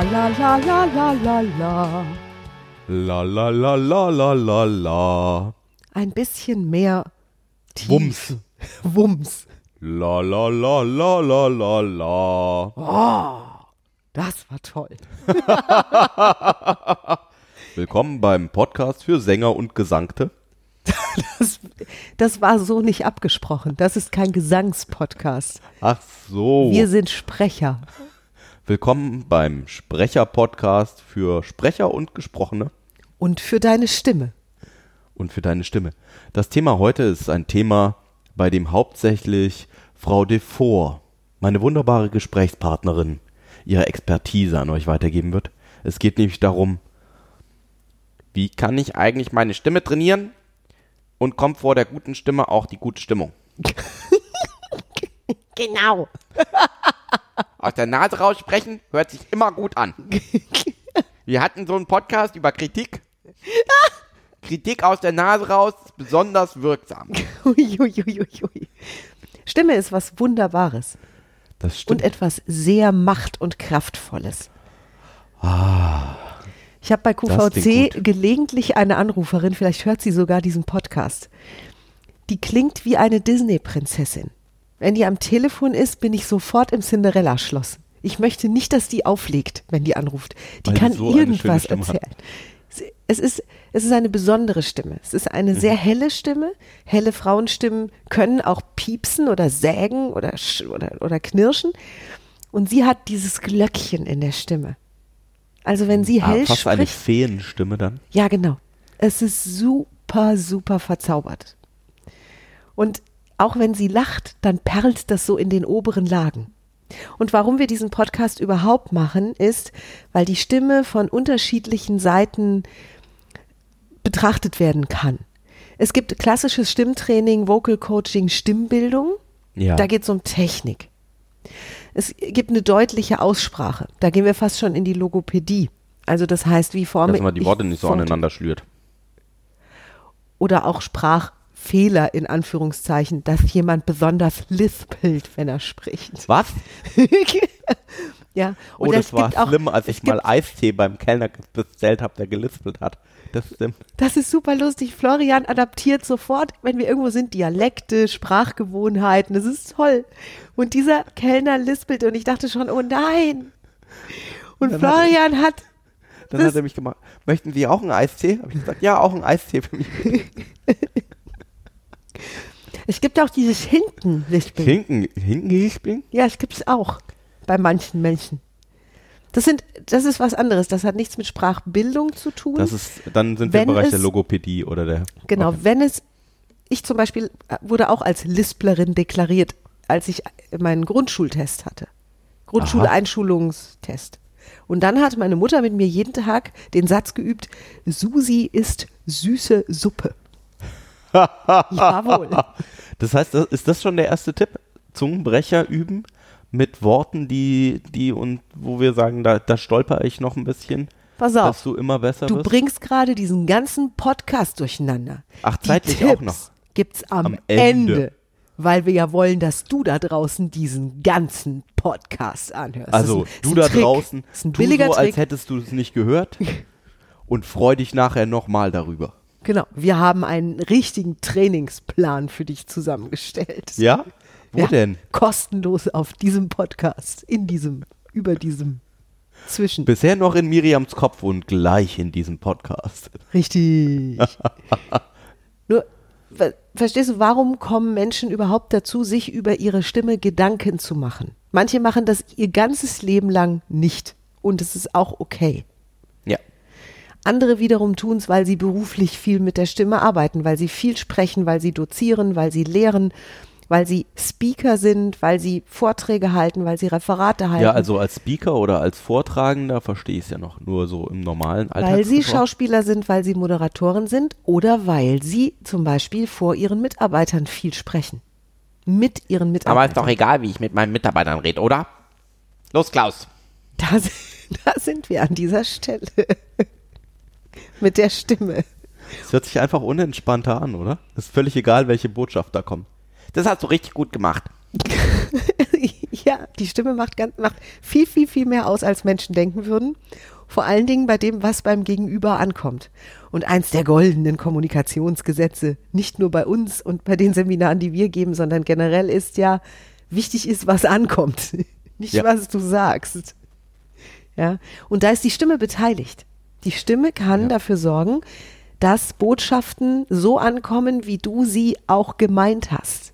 La la la la la la la. La la la la la la la. Ein bisschen mehr Tiefe. Wumms. Wumms. La la la la la la la. Oh, das war toll. Willkommen beim Podcast für Sänger und Gesangte. Das, das war so nicht abgesprochen. Das ist kein Gesangspodcast. Ach so. Wir sind Sprecher. Willkommen beim Sprecher-Podcast für Sprecher und Gesprochene Und für deine Stimme. und für deine Stimme. Das Thema heute ist ein Thema, bei dem hauptsächlich Frau Devor, meine wunderbare Gesprächspartnerin, ihre Expertise an euch weitergeben wird. Es geht nämlich darum, wie kann ich eigentlich meine Stimme trainieren und kommt vor der guten Stimme auch die gute Stimmung. Genau. Aus der Nase raussprechen hört sich immer gut an. Wir hatten so einen Podcast über Kritik. Kritik aus der Nase raus ist besonders wirksam. Uiuiuiui. Stimme ist was Wunderbares Das und etwas sehr Macht- und Kraftvolles. Ich habe bei Ah. QVC gelegentlich eine Anruferin, vielleicht hört sie sogar diesen Podcast. Die klingt wie eine Disney-Prinzessin. Wenn die am Telefon ist, bin ich sofort im Cinderella-Schloss. Ich möchte nicht, dass die auflegt, wenn die anruft. Die Weil kann so eine irgendwas hat. erzählen. Es ist, es ist eine besondere Stimme. Es ist eine Mhm. sehr helle Stimme. Helle Frauenstimmen können auch piepsen oder sägen oder, oder, oder knirschen. Und sie hat dieses Glöckchen in der Stimme. Also wenn sie ah, hell fast eine spricht, Feenstimme dann. ja genau, es ist super, super verzaubert. Und auch wenn sie lacht, dann perlt das so in den oberen Lagen. Und warum wir diesen Podcast überhaupt machen, ist, weil die Stimme von unterschiedlichen Seiten betrachtet werden kann. Es gibt klassisches Stimmtraining, Vocal Coaching, Stimmbildung. Ja. Da geht es um Technik. Es gibt eine deutliche Aussprache. Da gehen wir fast schon in die Logopädie. Also das heißt, wie forme Dass man die Worte nicht so aneinander schlürt. Oder auch Sprachfehler in Anführungszeichen, dass jemand besonders lispelt, wenn er spricht. Was? ja. Oh, Und das es war gibt auch, schlimm, als ich mal Eistee beim Kellner bestellt habe, der gelispelt hat. Das stimmt. Das ist super lustig. Florian adaptiert sofort, wenn wir irgendwo sind, Dialekte, Sprachgewohnheiten. Das ist toll. Und dieser Kellner lispelt und ich dachte schon, oh nein. Und Dann hat Florian hat, Dann Das- hat er mich gemacht, möchten Sie auch einen Eistee? Habe ich gesagt, ja, auch einen Eistee für mich. es gibt auch dieses Hinten-Lispeln. Hinken, hinken gespielt? Ja, es gibt es auch bei manchen Menschen. Das sind, das ist was anderes. Das hat nichts mit Sprachbildung zu tun. Das ist, dann sind wir im Bereich es- der Logopädie oder der. Genau, Okay. wenn es, ich zum Beispiel äh, wurde auch als Lisplerin deklariert, als ich meinen Grundschultest hatte. Grundschuleinschulungstest. Und dann hat meine Mutter mit mir jeden Tag den Satz geübt, Susi isst süße Suppe. Jawohl. Das heißt, ist das schon der erste Tipp? Zungenbrecher üben mit Worten, die, die und wo wir sagen, da, da stolper ich noch ein bisschen, Pass dass auf, du immer besser du wirst. bringst gerade diesen ganzen Podcast durcheinander. Ach, Die zeitlich Tipps auch noch. gibt's am, Am Ende. Ende. Weil wir ja wollen, dass du da draußen diesen ganzen Podcast anhörst. Also, ein, du da Trick. draußen, ist ein tu billiger so, als Trick. hättest du es nicht gehört und freu dich nachher nochmal darüber. Genau, wir haben einen richtigen Trainingsplan für dich zusammengestellt. Ja? Wo Ja, denn? Kostenlos auf diesem Podcast, in diesem, über diesem, zwischen. Bisher noch in Miriams Kopf und gleich in diesem Podcast. Richtig. Nur, ver verstehst du, warum kommen Menschen überhaupt dazu, sich über ihre Stimme Gedanken zu machen? Manche machen das ihr ganzes Leben lang nicht. Und es ist auch okay. Andere wiederum tun es, weil sie beruflich viel mit der Stimme arbeiten, weil sie viel sprechen, weil sie dozieren, weil sie lehren, weil sie Speaker sind, weil sie Vorträge halten, weil sie Referate halten. Ja, also als Speaker oder als Vortragender verstehe ich es ja noch. Nur so im normalen Alltag. Weil sie Schauspieler sind, weil sie Moderatoren sind oder weil sie zum Beispiel vor ihren Mitarbeitern viel sprechen. Mit ihren Mitarbeitern. Aber ist doch egal, wie ich mit meinen Mitarbeitern rede, oder? Los, Klaus. Da, da sind wir an dieser Stelle. Mit der Stimme. Es hört sich einfach unentspannter an, oder? Ist völlig egal, welche Botschaft da kommt. Das hast du richtig gut gemacht. ja, die Stimme macht, ganz, macht viel, viel, viel mehr aus, als Menschen denken würden. Vor allen Dingen bei dem, was beim Gegenüber ankommt. Und eins der goldenen Kommunikationsgesetze, nicht nur bei uns und bei den Seminaren, die wir geben, sondern generell ist ja, wichtig ist, was ankommt, nicht Ja. was du sagst. Ja, und da ist die Stimme beteiligt. Die Stimme kann Ja. dafür sorgen, dass Botschaften so ankommen, wie du sie auch gemeint hast.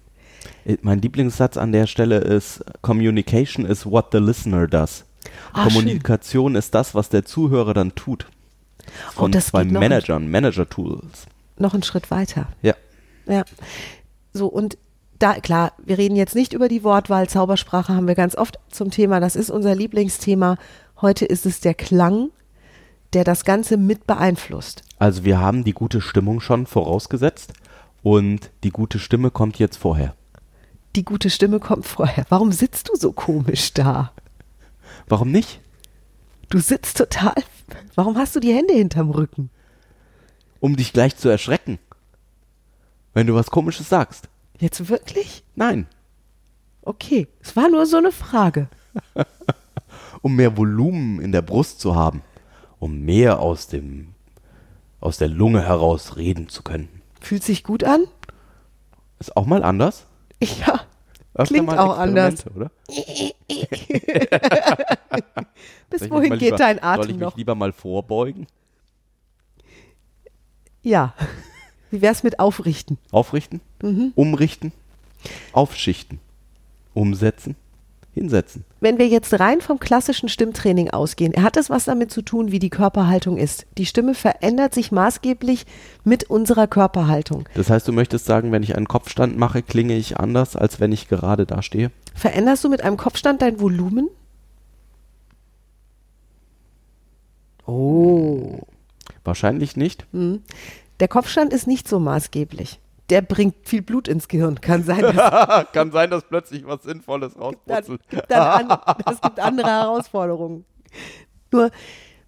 Äh, Mein Lieblingssatz an der Stelle ist: Communication is what the listener does. Ah, Kommunikation ist das, was der Zuhörer dann tut. Oh, Von das zwei Managern, Manager-Tools. Noch einen Schritt weiter. Ja. Ja. So, und da, klar, wir reden jetzt nicht über die Wortwahl. Zaubersprache haben wir ganz oft zum Thema. Das ist unser Lieblingsthema. Heute ist es der Klang, der das Ganze mit beeinflusst. Also wir haben die gute Stimmung schon vorausgesetzt und die gute Stimme kommt jetzt vorher. Die gute Stimme kommt vorher. Warum sitzt du so komisch da? Warum nicht? Du sitzt total. Warum hast du die Hände hinterm Rücken? Um dich gleich zu erschrecken. Wenn du was Komisches sagst. Jetzt wirklich? Nein. Okay, es war nur so eine Frage. Um mehr Volumen in der Brust zu haben. Um mehr aus dem aus der Lunge heraus reden zu können. Fühlt sich gut an? Ist auch mal anders. Ja. Öfter Klingt auch anders. Oder? Bis Soll wohin geht lieber, dein Soll Atem ich mich noch? lieber mal vorbeugen? Ja. Wie wär's mit Aufrichten? Aufrichten? Mhm. Umrichten? Aufschichten? Umsetzen? Hinsetzen? Wenn wir jetzt rein vom klassischen Stimmtraining ausgehen, hat es was damit zu tun, wie die Körperhaltung ist. Die Stimme verändert sich maßgeblich mit unserer Körperhaltung. Das heißt, du möchtest sagen, wenn ich einen Kopfstand mache, klinge ich anders, als wenn ich gerade da stehe? Veränderst du mit einem Kopfstand dein Volumen? Oh. Wahrscheinlich nicht. Der Kopfstand ist nicht so maßgeblich. Der bringt viel Blut ins Gehirn. Kann sein, dass Kann sein, dass plötzlich was Sinnvolles rausputzelt. gibt dann an, das gibt andere Herausforderungen. Nur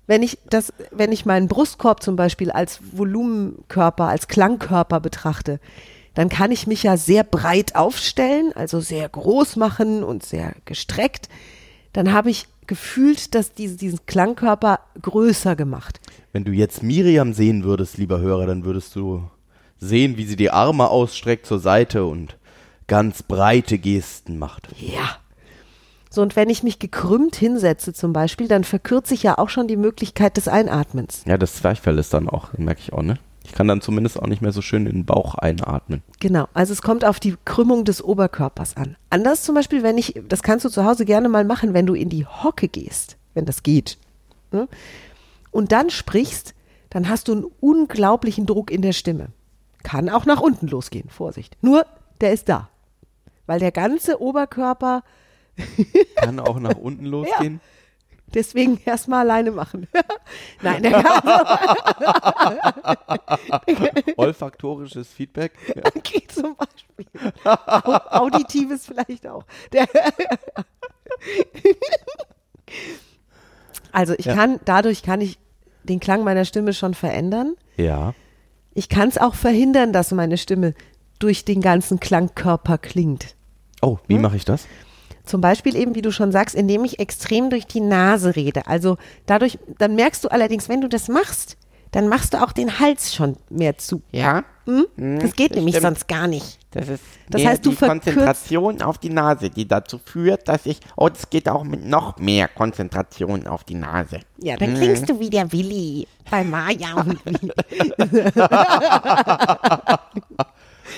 wenn ich das, wenn ich meinen Brustkorb zum Beispiel als Volumenkörper, als Klangkörper betrachte, dann kann ich mich ja sehr breit aufstellen, also sehr groß machen und sehr gestreckt. Dann habe ich gefühlt, dass diese, diesen Klangkörper größer gemacht. Wenn du jetzt Miriam sehen würdest, lieber Hörer, dann würdest du sehen, wie sie die Arme ausstreckt zur Seite und ganz breite Gesten macht. Ja. So, und wenn ich mich gekrümmt hinsetze zum Beispiel, dann verkürze ich ja auch schon die Möglichkeit des Einatmens. Ja, das Zwerchfell ist dann auch, merke ich auch, ne? Ich kann dann zumindest auch nicht mehr so schön in den Bauch einatmen. Genau, also es kommt auf die Krümmung des Oberkörpers an. Anders zum Beispiel, wenn ich, das kannst du zu Hause gerne mal machen, wenn du in die Hocke gehst, wenn das geht. ne? Und dann sprichst, dann hast du einen unglaublichen Druck in der Stimme. Kann auch nach unten losgehen, Vorsicht. Nur, der ist da. Weil der ganze Oberkörper, Kann auch nach unten losgehen. deswegen erstmal alleine machen. Nein, der ganze Olfaktorisches Feedback. Ja. Okay, zum Beispiel. Au Auditives vielleicht auch. Also ich Ja. kann, dadurch kann ich den Klang meiner Stimme schon verändern. ja. Ich kann es auch verhindern, dass meine Stimme durch den ganzen Klangkörper klingt. Oh, wie mache ich das? Zum Beispiel eben, wie du schon sagst, indem ich extrem durch die Nase rede. Also dadurch, dann merkst du allerdings, wenn du das machst, dann machst du auch den Hals schon mehr zu. Ja, Hm? Hm, Das geht das nämlich stimmt. sonst gar nicht. das ist Das heißt, du die Konzentration auf die Nase, die dazu führt, dass ich, oh, es geht auch mit noch mehr Konzentration auf die Nase. Ja, dann klingst du wie der Willi bei Maja und.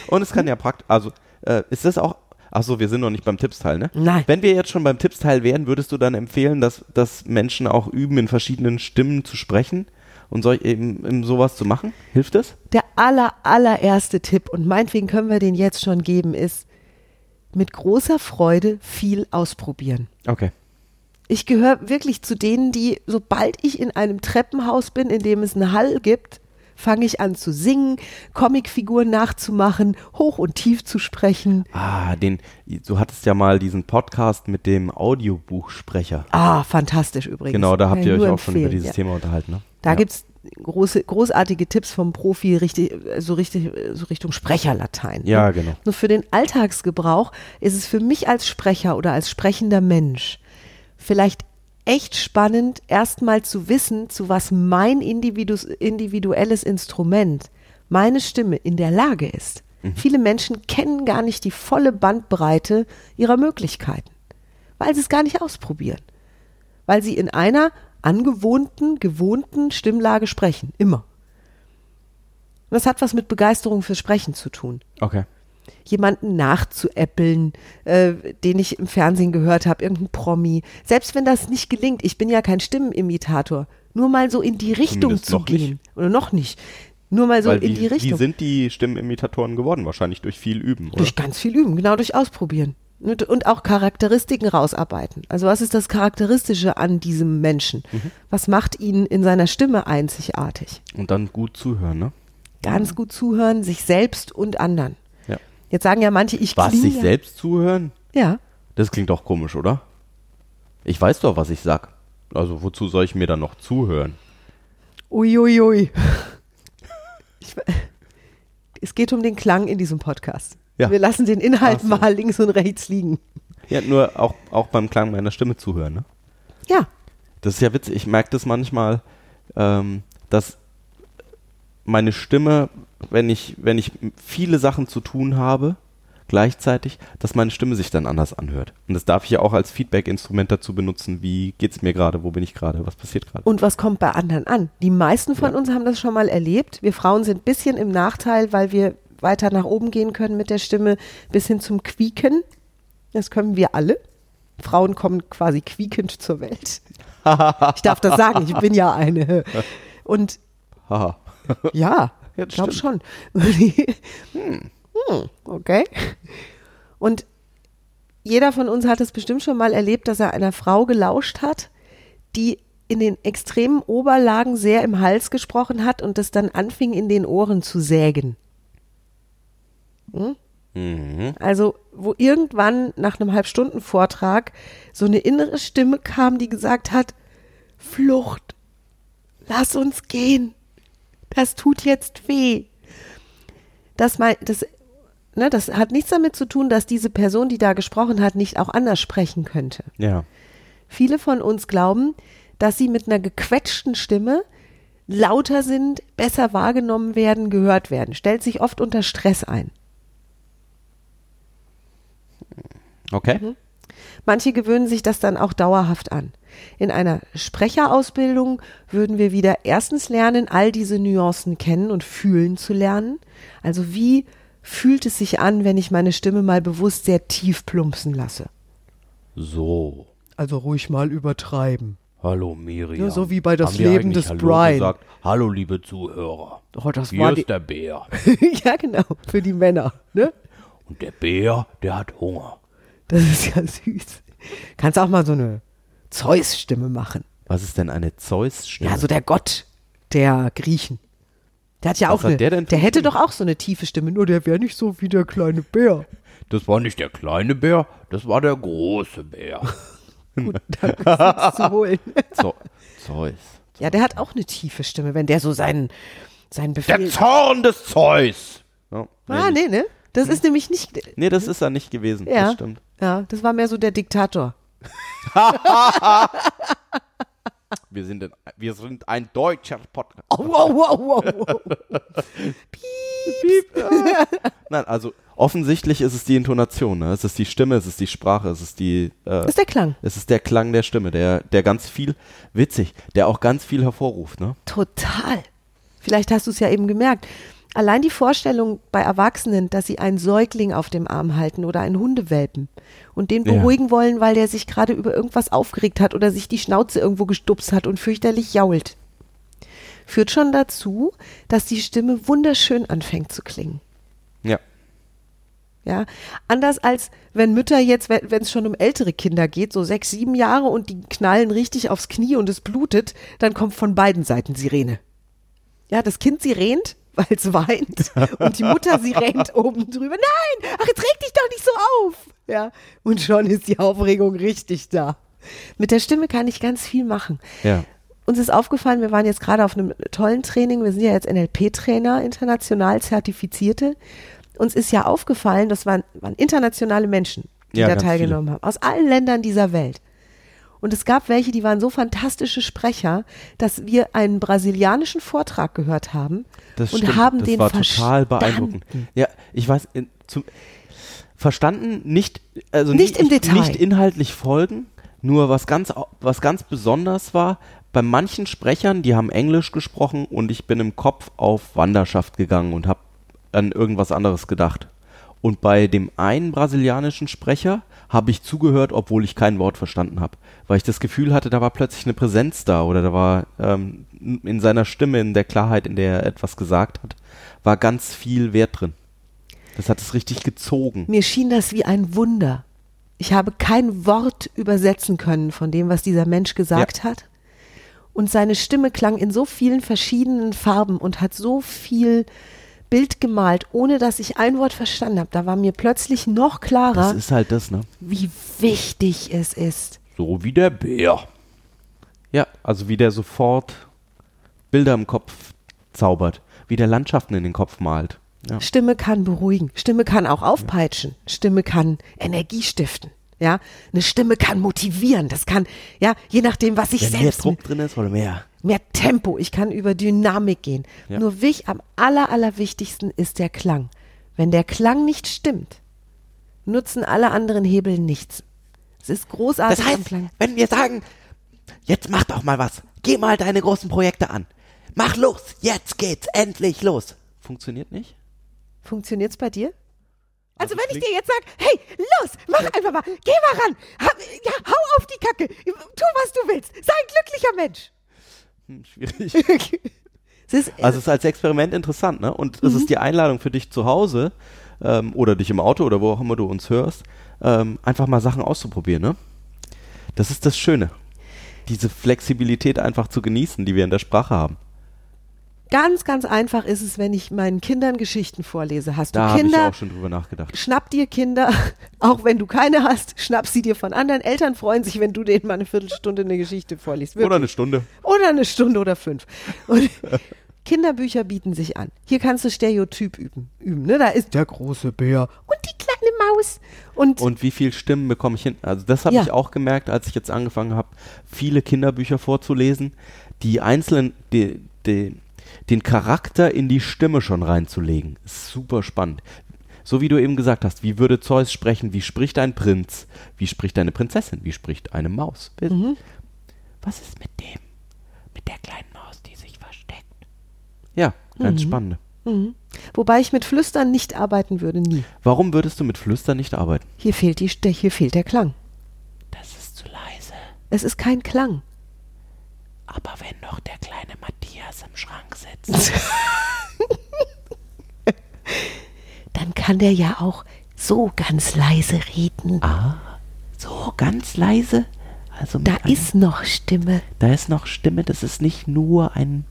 Und es kann ja praktisch, also äh, ist das auch, achso, wir sind noch nicht beim Tippsteil, ne? Nein. Wenn wir jetzt schon beim Tippsteil wären, würdest du dann empfehlen, dass, dass Menschen auch üben, in verschiedenen Stimmen zu sprechen und so, eben, eben sowas zu machen? Hilft das? Der aller, allererste Tipp, und meinetwegen können wir den jetzt schon geben, ist, mit großer Freude viel ausprobieren. Okay. Ich gehöre wirklich zu denen, die, sobald ich in einem Treppenhaus bin, in dem es einen Hall gibt, fange ich an zu singen, Comicfiguren nachzumachen, hoch und tief zu sprechen. Ah, den, du hattest ja mal diesen Podcast mit dem Audiobuchsprecher. Ah, fantastisch übrigens. Genau, da habt ihr euch auch schon über dieses ja. Thema unterhalten, ne? Da ja. gibt's große, großartige Tipps vom Profi richtig, so richtig, so Richtung Sprecherlatein. Ja, ne? genau. Nur für den Alltagsgebrauch ist es für mich als Sprecher oder als sprechender Mensch vielleicht echt spannend, erstmal zu wissen, zu was mein individuelles Instrument, meine Stimme in der Lage ist. Viele Menschen kennen gar nicht die volle Bandbreite ihrer Möglichkeiten, weil sie es gar nicht ausprobieren. Weil sie in einer angewohnten, gewohnten Stimmlage sprechen, immer. Und das hat was mit Begeisterung fürs Sprechen zu tun Okay. jemanden nachzuäppeln, äh, den ich im Fernsehen gehört habe, irgendein Promi. Selbst wenn das nicht gelingt, ich bin ja kein Stimmenimitator, nur mal so in die Richtung Zumindest zu noch nicht. gehen. Oder noch nicht. Nur mal so Weil in wie, die Richtung. wie sind die Stimmenimitatoren geworden? Wahrscheinlich durch viel Üben, oder? Durch ganz viel üben, genau durch Ausprobieren. Und, auch Charakteristiken rausarbeiten. Also was ist das Charakteristische an diesem Menschen? Mhm. Was macht ihn in seiner Stimme einzigartig? Und dann gut zuhören, ne? Ganz gut zuhören, sich selbst und anderen. Ja. Jetzt sagen ja manche, ich Was, sich ja- selbst zuhören? Ja, Das klingt doch komisch, oder? Ich weiß doch, was ich sag. Also wozu soll ich mir dann noch zuhören? Uiuiui. Ich, es geht um den Klang in diesem Podcast. Ja. Wir lassen den Inhalt so. mal links und rechts liegen. Ja, nur auch, auch beim Klang meiner Stimme zuhören, ne? Ja, Das ist ja witzig. Ich merke das manchmal, ähm, dass meine Stimme, wenn ich, wenn ich viele Sachen zu tun habe, gleichzeitig, dass meine Stimme sich dann anders anhört. Und das darf ich ja auch als Feedback-Instrument dazu benutzen, wie geht's mir gerade, wo bin ich gerade, was passiert gerade. und was kommt bei anderen an? Die meisten von uns haben das schon mal erlebt. Wir Frauen sind ein bisschen im Nachteil, weil wir weiter nach oben gehen können mit der Stimme bis hin zum Quieken. Das können wir alle. Frauen kommen quasi quiekend zur Welt. Ich darf das sagen, ich bin ja eine. Und. Ja, ich glaube schon. hm. okay. Und jeder von uns hat es bestimmt schon mal erlebt, dass er einer Frau gelauscht hat, die in den extremen Oberlagen sehr im Hals gesprochen hat und das dann anfing in den Ohren zu sägen. Mhm. Also, wo irgendwann nach einem Halbstunden-Vortrag so eine innere Stimme kam, die gesagt hat, Flucht, lass uns gehen, das tut jetzt weh. Das, mein, das, ne, das hat nichts damit zu tun, dass diese Person, die da gesprochen hat, nicht auch anders sprechen könnte. Ja. Viele von uns glauben, dass sie mit einer gequetschten Stimme lauter sind, besser wahrgenommen werden, gehört werden. Stellt sich oft unter Stress ein. Okay. Manche gewöhnen sich das dann auch dauerhaft an. In einer Sprecherausbildung würden wir wieder erstens lernen, all diese Nuancen kennen und fühlen zu lernen. Also wie fühlt es sich an, wenn ich meine Stimme mal bewusst sehr tief plumpsen lasse? So. Also ruhig mal übertreiben. Hallo Miriam. Ja, so wie bei Das Haben Leben des Hallo Brian. Gesagt? Hallo liebe Zuhörer. Oh, das Hier war ist der Bär. ja genau, für die Männer. Ne? Und der Bär, der hat Hunger. Das ist ja süß. Kannst auch mal so eine Zeus-Stimme machen. Was ist denn eine Zeus-Stimme? Ja, so der Gott der Griechen. Der hat ja Was auch hat eine, der denn der hätte doch auch so eine tiefe Stimme, nur der wäre nicht so wie der kleine Bär. das war nicht der kleine Bär, das war der große Bär. Gut, fürs zu holen. Zo Zeus. Ja, der hat auch eine tiefe Stimme, wenn der so seinen, seinen Befehl. Der Zorn des Zeus. Ja, ah, nicht. nee, ne? Das ist nämlich nicht. Nee, das ist er nicht gewesen. Ja. Das stimmt. Ja, das war mehr so der Diktator. Wir sind, in, wir sind ein deutscher Podcast. Au, au, au, au, au. Nein, also offensichtlich ist es die Intonation, ne? es ist die Stimme, es ist die Sprache, es ist die, äh, ist der Klang. es ist der Klang der Stimme, der, der ganz viel, witzig, der auch ganz viel hervorruft, ne? Total. Vielleicht hast du es ja eben gemerkt. Allein die Vorstellung bei Erwachsenen, dass sie einen Säugling auf dem Arm halten oder einen Hundewelpen und den Ja. beruhigen wollen, weil der sich gerade über irgendwas aufgeregt hat oder sich die Schnauze irgendwo gestupst hat und fürchterlich jault, führt schon dazu, dass die Stimme wunderschön anfängt zu klingen. Ja. Ja, anders als wenn Mütter jetzt, wenn es schon um ältere Kinder geht, so sechs, sieben Jahre und die knallen richtig aufs Knie und es blutet, dann kommt von beiden Seiten Sirene. Ja, das Kind sirenet, weil es weint und die Mutter sirenet oben drüber. Nein, ach, jetzt reg dich doch nicht so auf. Ja, und schon ist die Aufregung richtig da. Mit der Stimme kann ich ganz viel machen. Ja. uns ist aufgefallen, wir waren jetzt gerade auf einem tollen Training, wir sind ja jetzt NLP-Trainer, international zertifizierte. Uns ist ja aufgefallen, das waren, waren internationale Menschen, die Ja, da teilgenommen haben, aus allen Ländern dieser Welt. Und es gab welche, die waren so fantastische Sprecher, dass wir einen brasilianischen Vortrag gehört haben Das und stimmt. haben das den war total verstanden. beeindruckend. Ja, ich weiß, in, zum, verstanden, nicht, also Nicht im ich- Detail. nicht inhaltlich folgen, nur was ganz, was ganz besonders war, bei manchen Sprechern, die haben Englisch gesprochen und ich bin im Kopf auf Wanderschaft gegangen und habe an irgendwas anderes gedacht. Und bei dem einen brasilianischen Sprecher habe ich zugehört, obwohl ich kein Wort verstanden habe, weil ich das Gefühl hatte, da war plötzlich eine Präsenz da oder da war ähm, in seiner Stimme, in der Klarheit, in der er etwas gesagt hat, war ganz viel Wert drin. Das hat es richtig gezogen. Mir schien das wie ein Wunder. Ich habe kein Wort übersetzen können von dem, was dieser Mensch gesagt hat. Und seine Stimme klang in so vielen verschiedenen Farben und hat so viel Bild gemalt, ohne dass ich ein Wort verstanden habe. Da war mir plötzlich noch Das klarer, ist halt das, ne? wie wichtig es ist. So wie der Bär. Ja, also wie der sofort Bilder im Kopf zaubert, wie der Landschaften in den Kopf malt. Ja. Stimme kann beruhigen. Stimme kann auch aufpeitschen. Stimme kann Energie stiften. Ja, eine Stimme kann motivieren. Das kann, ja, je nachdem, was ich Wenn mehr selbst Druck drin ist oder mehr. Mehr Tempo, ich kann über Dynamik gehen. Ja. Nur wich, am aller, allerwichtigsten ist der Klang. Wenn der Klang nicht stimmt, nutzen alle anderen Hebel nichts. Es ist großartig Das heißt, Klang. wenn wir sagen, jetzt mach doch mal was, geh mal deine großen Projekte an. Mach los, jetzt geht's endlich los. Funktioniert nicht? Funktioniert's bei dir? Also, wenn ich dir jetzt sage, hey, los, mach einfach mal, geh mal ran, hab, ja, hau auf die Kacke, tu, was du willst, sei ein glücklicher Mensch. Hm, schwierig. Es ist, Also es ist als Experiment interessant, ne? Und es ist die Einladung für dich zu Hause ähm, oder dich im Auto oder wo auch immer du uns hörst, ähm, einfach mal Sachen auszuprobieren, ne? Das ist das Schöne. Diese Flexibilität einfach zu genießen, die wir in der Sprache haben. Ganz, ganz einfach ist es, wenn ich meinen Kindern Geschichten vorlese. Hast Da du habe ich Kinder, auch schon drüber nachgedacht. schnapp dir Kinder, auch wenn du keine hast, schnapp sie dir von anderen. Eltern freuen sich, wenn du denen mal eine Viertelstunde eine Geschichte vorliest. Oder Wirklich. eine Stunde. Oder eine Stunde oder fünf. Und Kinderbücher bieten sich an. Hier kannst du Stereotyp üben. üben ne? Da ist der große Bär und die kleine Maus. Und, Und wie viel Stimmen bekomme ich hin? Also das habe Ja. ich auch gemerkt, als ich jetzt angefangen habe, viele Kinderbücher vorzulesen, die einzelnen, die, die, den Charakter in die Stimme schon reinzulegen. Ist super spannend. So wie du eben gesagt hast, wie würde Zeus sprechen? Wie spricht ein Prinz? Wie spricht eine Prinzessin? Wie spricht eine Maus? Mhm. Was ist mit dem? Mit der kleinen Maus, die sich versteckt. Ja, ganz spannend. mhm. Wobei ich mit Flüstern nicht arbeiten würde, nie. Warum würdest du mit Flüstern nicht arbeiten? Hier fehlt, die, hier fehlt der Klang. Das ist zu leise. Es ist kein Klang. Aber wenn doch der kleine Matthias im Schrank sitzt. Dann kann der ja auch so ganz leise reden. ah, so ganz leise. Also Da einem- ist noch Stimme. da ist noch Stimme, das ist nicht nur ein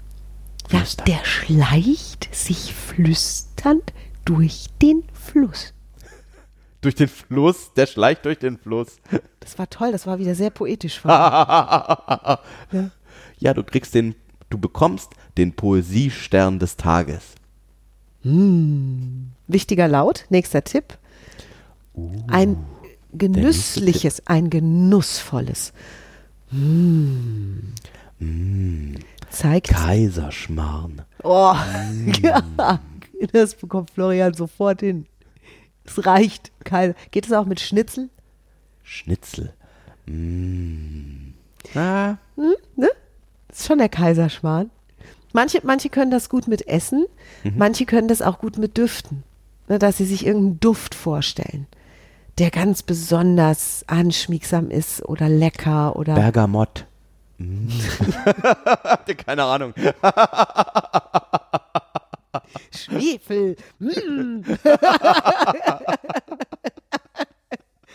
Ja, Flüstern. der schleicht sich flüsternd durch den Fluss. Durch den Fluss, der schleicht durch den Fluss. Das war toll, das war wieder sehr poetisch. von mir. Ja, du kriegst den, du bekommst den Poesiestern des Tages. Wichtiger Laut, nächster Tipp. Ein genüssliches, ein genussvolles. Mm. Zeigt. Kaiserschmarrn. Oh, ja, das bekommt Florian sofort hin. Es reicht. Geht es auch mit Schnitzel? Schnitzel. Mm. Ah, Das ist schon der Kaiserschmarrn. Manche, manche können das gut mit Essen, manche können das auch gut mit Düften. Ne, dass sie sich irgendeinen Duft vorstellen, der ganz besonders anschmiegsam ist oder lecker oder. Bergamott. Mm. Hatte keine Ahnung. Schwefel. Mm.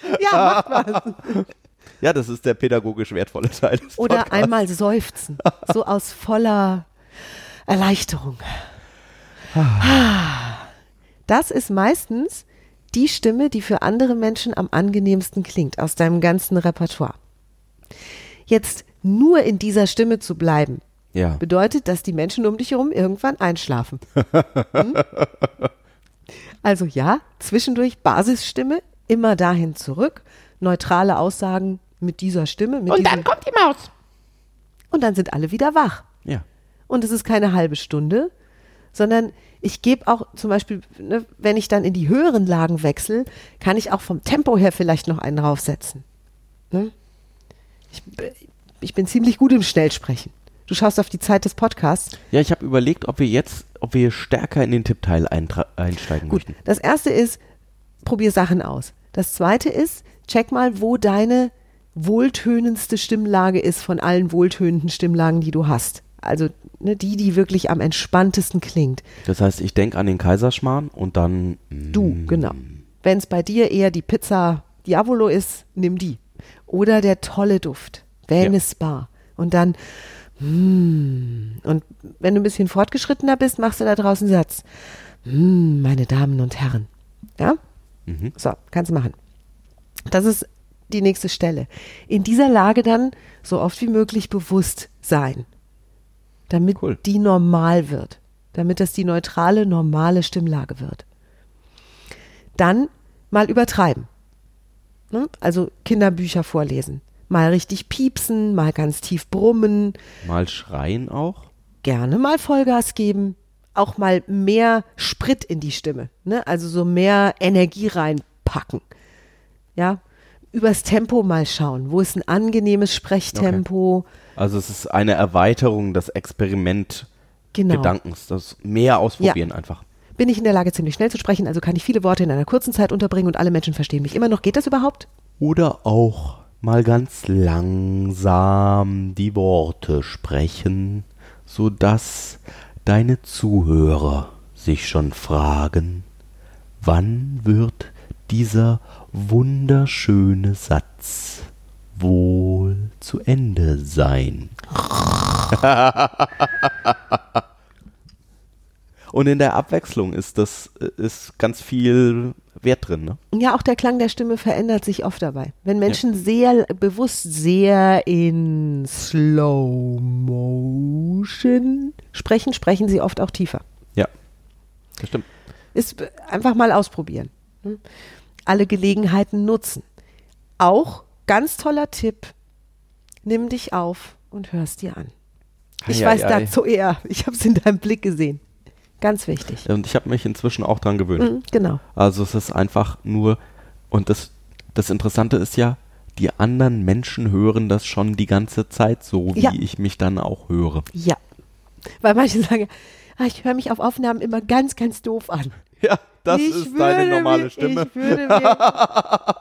ja, macht was. Ja, das ist der pädagogisch wertvolle Teil des Oder Podcasts. einmal seufzen. So aus voller Erleichterung. Das ist meistens die Stimme, die für andere Menschen am angenehmsten klingt aus deinem ganzen Repertoire. Jetzt nur in dieser Stimme zu bleiben, Ja. bedeutet, dass die Menschen um dich herum irgendwann einschlafen. Hm? Also ja, zwischendurch Basisstimme, immer dahin zurück, neutrale Aussagen mit dieser Stimme. Mit Und dann kommt die Maus. und dann sind alle wieder wach. Ja. Und es ist keine halbe Stunde, sondern ich gebe auch zum Beispiel, ne, wenn ich dann in die höheren Lagen wechsle, kann ich auch vom Tempo her vielleicht noch einen draufsetzen. Ne? Ich, ich bin ziemlich gut im Schnellsprechen. Du schaust auf die Zeit des Podcasts. Ja, ich habe überlegt, ob wir jetzt, ob wir stärker in den Tippteil einsteigen Gut, möchten. das erste ist, probier Sachen aus. Das zweite ist, check mal, wo deine wohltönendste Stimmlage ist von allen wohltönenden Stimmlagen, die du hast. Also ne, die, die wirklich am entspanntesten klingt. Das heißt, ich denke an den Kaiserschmarrn und dann. Du, genau. Wenn es bei dir eher die Pizza Diavolo ist, nimm die. Oder der tolle Duft, Wellness Bar. Und dann, mm, und wenn du ein bisschen fortgeschrittener bist, machst du da draußen einen Satz. Mm, meine Damen und Herren. Ja? Mhm. So, kannst du machen. Das ist die nächste Stelle. In dieser Lage dann so oft wie möglich bewusst sein, damit Cool. die normal wird, damit das die neutrale, normale Stimmlage wird. Dann mal übertreiben. Ne? Also Kinderbücher vorlesen. Mal richtig piepsen, mal ganz tief brummen, Mal schreien auch. gerne mal Vollgas geben, auch mal mehr Sprit in die Stimme, ne? also so mehr Energie reinpacken. Ja, übers Tempo mal schauen. Wo ist ein angenehmes Sprechtempo? Also es ist eine Erweiterung des Experiment Genau. Gedankens, das mehr ausprobieren einfach. Bin ich in der Lage, ziemlich schnell zu sprechen, also kann ich viele Worte in einer kurzen Zeit unterbringen und alle Menschen verstehen mich immer noch. Geht das überhaupt? Oder auch mal ganz langsam die Worte sprechen, sodass deine Zuhörer sich schon fragen, wann wird dieser wunderschöne Satz wohl zu Ende sein. Und in der Abwechslung ist das ist ganz viel Wert drin, ne? Ja, auch der Klang der Stimme verändert sich oft dabei. Wenn Menschen sehr bewusst sehr in Slow Motion sprechen, sprechen sie oft auch tiefer. Ja. Das stimmt. Ist äh, einfach mal ausprobieren. Ne? Alle Gelegenheiten nutzen. Auch ganz toller Tipp. Nimm dich auf und hörst dir an. Ich Ei, weiß ei, dazu eher. Ich habe es in deinem Blick gesehen. Ganz wichtig. Und ich habe mich inzwischen auch dran gewöhnt. Mhm, genau. Also es ist einfach nur, und das, das Interessante ist ja, die anderen Menschen hören das schon die ganze Zeit so, wie Ja. ich mich dann auch höre. Ja. Weil manche sagen, ah, ich höre mich auf Aufnahmen immer ganz, ganz doof an. Ja, das ich ist deine normale mir, Stimme.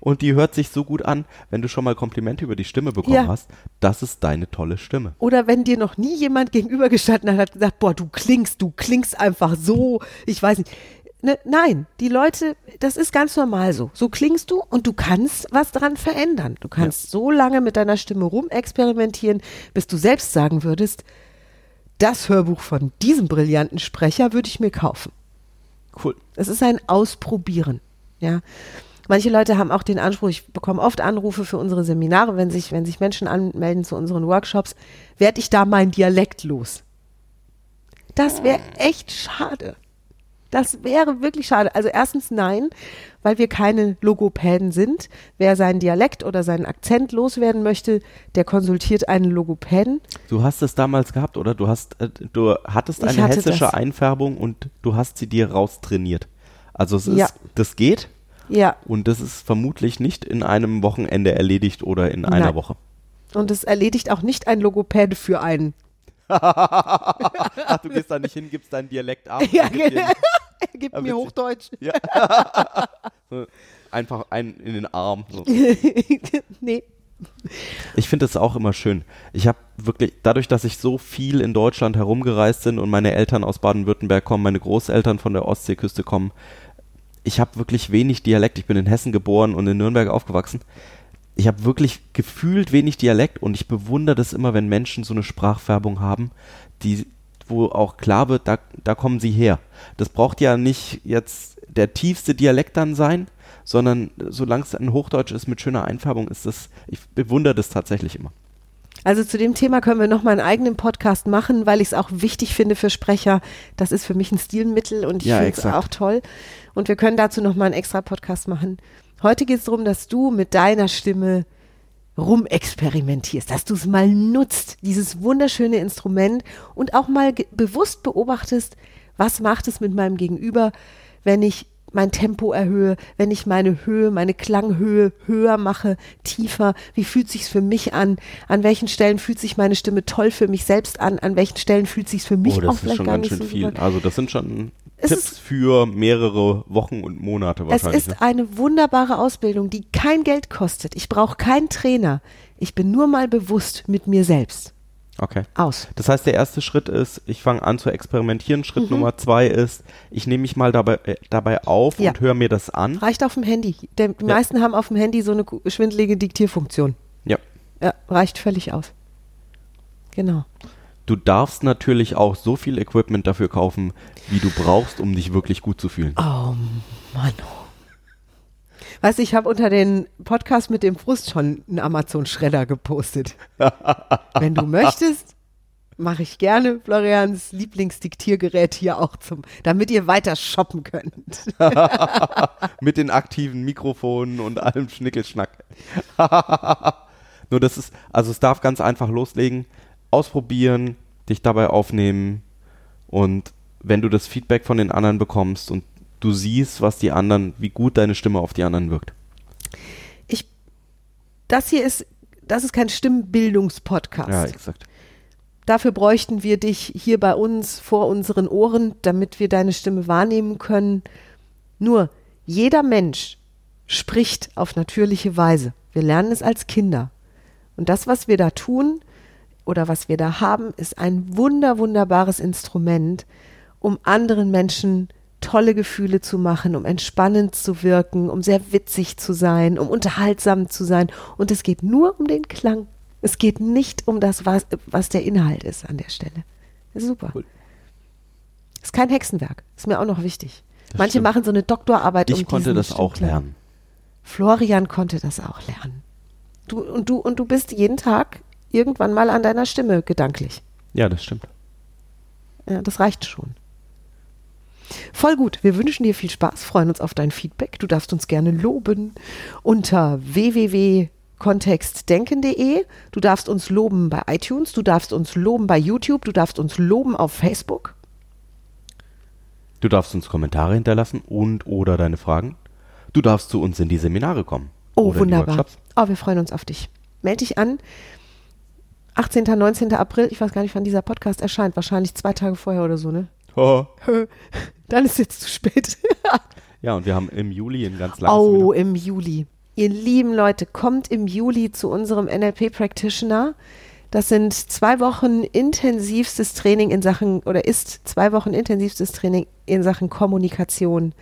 Und die hört sich so gut an, wenn du schon mal Komplimente über die Stimme bekommen Ja. hast. Das ist deine tolle Stimme. oder wenn dir noch nie jemand gegenübergestanden hat, hat gesagt, boah, du klingst, du klingst einfach so, ich weiß nicht. Ne, nein, die Leute, das ist ganz normal so. So klingst du und du kannst was dran verändern. Du kannst so lange mit deiner Stimme rumexperimentieren, bis du selbst sagen würdest, das Hörbuch von diesem brillanten Sprecher würde ich mir kaufen. Cool. Es ist ein Ausprobieren. Ja. Manche Leute haben auch den Anspruch, ich bekomme oft Anrufe für unsere Seminare, wenn sich, wenn sich Menschen anmelden zu unseren Workshops, werde ich da mein Dialekt los. Das wäre echt schade. Das wäre wirklich schade. Also erstens nein, weil wir keine Logopäden sind. Wer seinen Dialekt oder seinen Akzent loswerden möchte, der konsultiert einen Logopäden. Du hast es damals gehabt, oder? Du hast, äh, du hattest eine hatte hessische das. Einfärbung und du hast sie dir raustrainiert. Also es ist, Ja. das geht Ja, und das ist vermutlich nicht in einem Wochenende erledigt oder in einer Nein. Woche. und es erledigt auch nicht ein Logopäde für einen. Ach, du gehst da nicht hin, gibst deinen Dialekt ab. Ja, genau. Er gibt Ja, mir. Hochdeutsch. so einfach einen in den Arm. So. nee. Ich finde es auch immer schön. Ich habe wirklich, dadurch, dass ich so viel in Deutschland herumgereist bin und meine Eltern aus Baden-Württemberg kommen, meine Großeltern von der Ostseeküste kommen, ich habe wirklich wenig Dialekt. Ich bin in Hessen geboren und in Nürnberg aufgewachsen. Ich habe wirklich gefühlt wenig Dialekt und ich bewundere das immer, wenn Menschen so eine Sprachfärbung haben, die, wo auch klar wird, da, da kommen sie her. Das braucht ja nicht jetzt der tiefste Dialekt dann sein, sondern solange es ein Hochdeutsch ist mit schöner Einfärbung, ist das, ich bewundere das tatsächlich immer. Also zu dem Thema können wir nochmal einen eigenen Podcast machen, weil ich es auch wichtig finde für Sprecher. Das ist für mich ein Stilmittel und ich Ja, finde es auch toll. Und wir können dazu nochmal einen extra Podcast machen. Heute geht es darum, dass du mit deiner Stimme rumexperimentierst, dass du es mal nutzt, dieses wunderschöne Instrument und auch mal bewusst beobachtest, was macht es mit meinem Gegenüber, wenn ich mein Tempo erhöhe, wenn ich meine Höhe, meine Klanghöhe höher mache, tiefer, wie fühlt sich's für mich an? An welchen Stellen fühlt sich meine Stimme toll für mich selbst an? An welchen Stellen fühlt sich's für mich oh, auch das ist vielleicht schon gar ganz nicht schön so viel. super? Also das sind schon Tipps ist- für mehrere Wochen und Monate Es wahrscheinlich. ist ne? eine wunderbare Ausbildung, die kein Geld kostet. Ich brauche keinen Trainer. Ich bin nur mal bewusst mit mir selbst. Okay. Aus. Das heißt, der erste Schritt ist, ich fange an zu experimentieren. Mhm. Schritt Nummer zwei ist, ich nehme mich mal dabei, äh, dabei auf Ja. und höre mir das an. Reicht auf dem Handy. Der, die Ja. meisten haben auf dem Handy so eine schwindelige Diktierfunktion. Ja. Ja, reicht völlig aus. Genau. Du darfst natürlich auch so viel Equipment dafür kaufen, wie du brauchst, um dich wirklich gut zu fühlen. Oh Mann. Weißt du, ich habe unter den Podcast mit dem Frust schon einen Amazon-Schredder gepostet. Wenn du möchtest, mache ich gerne Florians Lieblingsdiktiergerät hier auch zum, damit ihr weiter shoppen könnt. Mit den aktiven Mikrofonen und allem Schnickelschnack. Nur das ist, also es darf ganz einfach loslegen, ausprobieren, dich dabei aufnehmen und wenn du das Feedback von den anderen bekommst und du siehst, was die anderen, wie gut deine Stimme auf die anderen wirkt. Ich, das hier ist, das ist kein Stimmbildungspodcast. Ja, exakt. Dafür bräuchten wir dich hier bei uns vor unseren Ohren, damit wir deine Stimme wahrnehmen können. Nur jeder Mensch spricht auf natürliche Weise. Wir lernen es als Kinder. Und das, was wir da tun oder was wir da haben, ist ein wunder, wunderbares Instrument, um anderen Menschen tolle Gefühle zu machen, um entspannend zu wirken, um sehr witzig zu sein, um unterhaltsam zu sein. Und es geht nur um den Klang. Es geht nicht um das, was, was der Inhalt ist an der Stelle. Ist super. Cool. Ist kein Hexenwerk. Ist mir auch noch wichtig. Das Manche stimmt. machen so eine Doktorarbeit Ich um konnte das auch Stimmklang. lernen. Florian konnte das auch lernen. Du und du und du bist jeden Tag irgendwann mal an deiner Stimme gedanklich. Ja, das stimmt. Ja, das reicht schon. Voll gut. Wir wünschen dir viel Spaß, freuen uns auf dein Feedback. Du darfst uns gerne loben unter www.kontextdenken.de. Du darfst uns loben bei iTunes, du darfst uns loben bei YouTube, du darfst uns loben auf Facebook. Du darfst uns Kommentare hinterlassen und oder deine Fragen. Du darfst zu uns in die Seminare kommen. Oh, wunderbar. Oh, wir freuen uns auf dich. Meld dich an. 18. 19. April, ich weiß gar nicht, wann dieser Podcast erscheint. Wahrscheinlich zwei Tage vorher oder so, ne? Oh. Dann ist jetzt zu spät. Ja, und wir haben im Juli ein ganz langes Oh, Seminar. im Juli. Ihr lieben Leute, kommt im Juli zu unserem NLP Practitioner. Das sind zwei Wochen intensivstes Training in Sachen, oder ist zwei Wochen intensivstes Training in Sachen Kommunikation.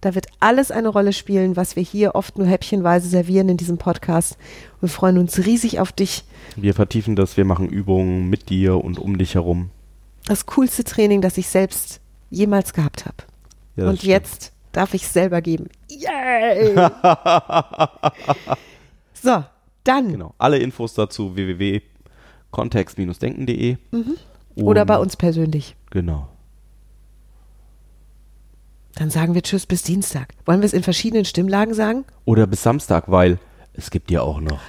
Da wird alles eine Rolle spielen, was wir hier oft nur häppchenweise servieren in diesem Podcast. Wir freuen uns riesig auf dich. Wir vertiefen das, wir machen Übungen mit dir und um dich herum. Das coolste Training, das ich selbst jemals gehabt habe. Ja, Und stimmt. jetzt darf ich es selber geben. Yay! so, dann. Genau. Alle Infos dazu www.kontext-denken.de. Oder Und- bei uns persönlich. Genau. Dann sagen wir Tschüss bis Dienstag. Wollen wir es in verschiedenen Stimmlagen sagen? Oder bis Samstag, weil es gibt ja auch noch,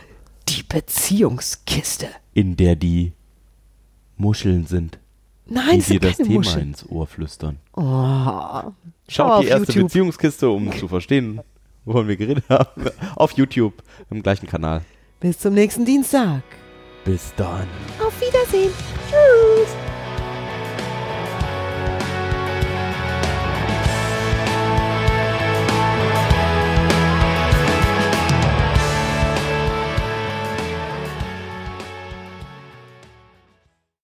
Die Beziehungskiste. in der die Muscheln sind, Nein, die dir sind das keine Thema Muscheln. ins Ohr flüstern. Oh. Schau Schaut auf die erste YouTube. Beziehungskiste, um zu verstehen, wovon wir geredet haben. Auf YouTube, im gleichen Kanal. Bis zum nächsten Dienstag. Bis dann. Auf Wiedersehen. Tschüss.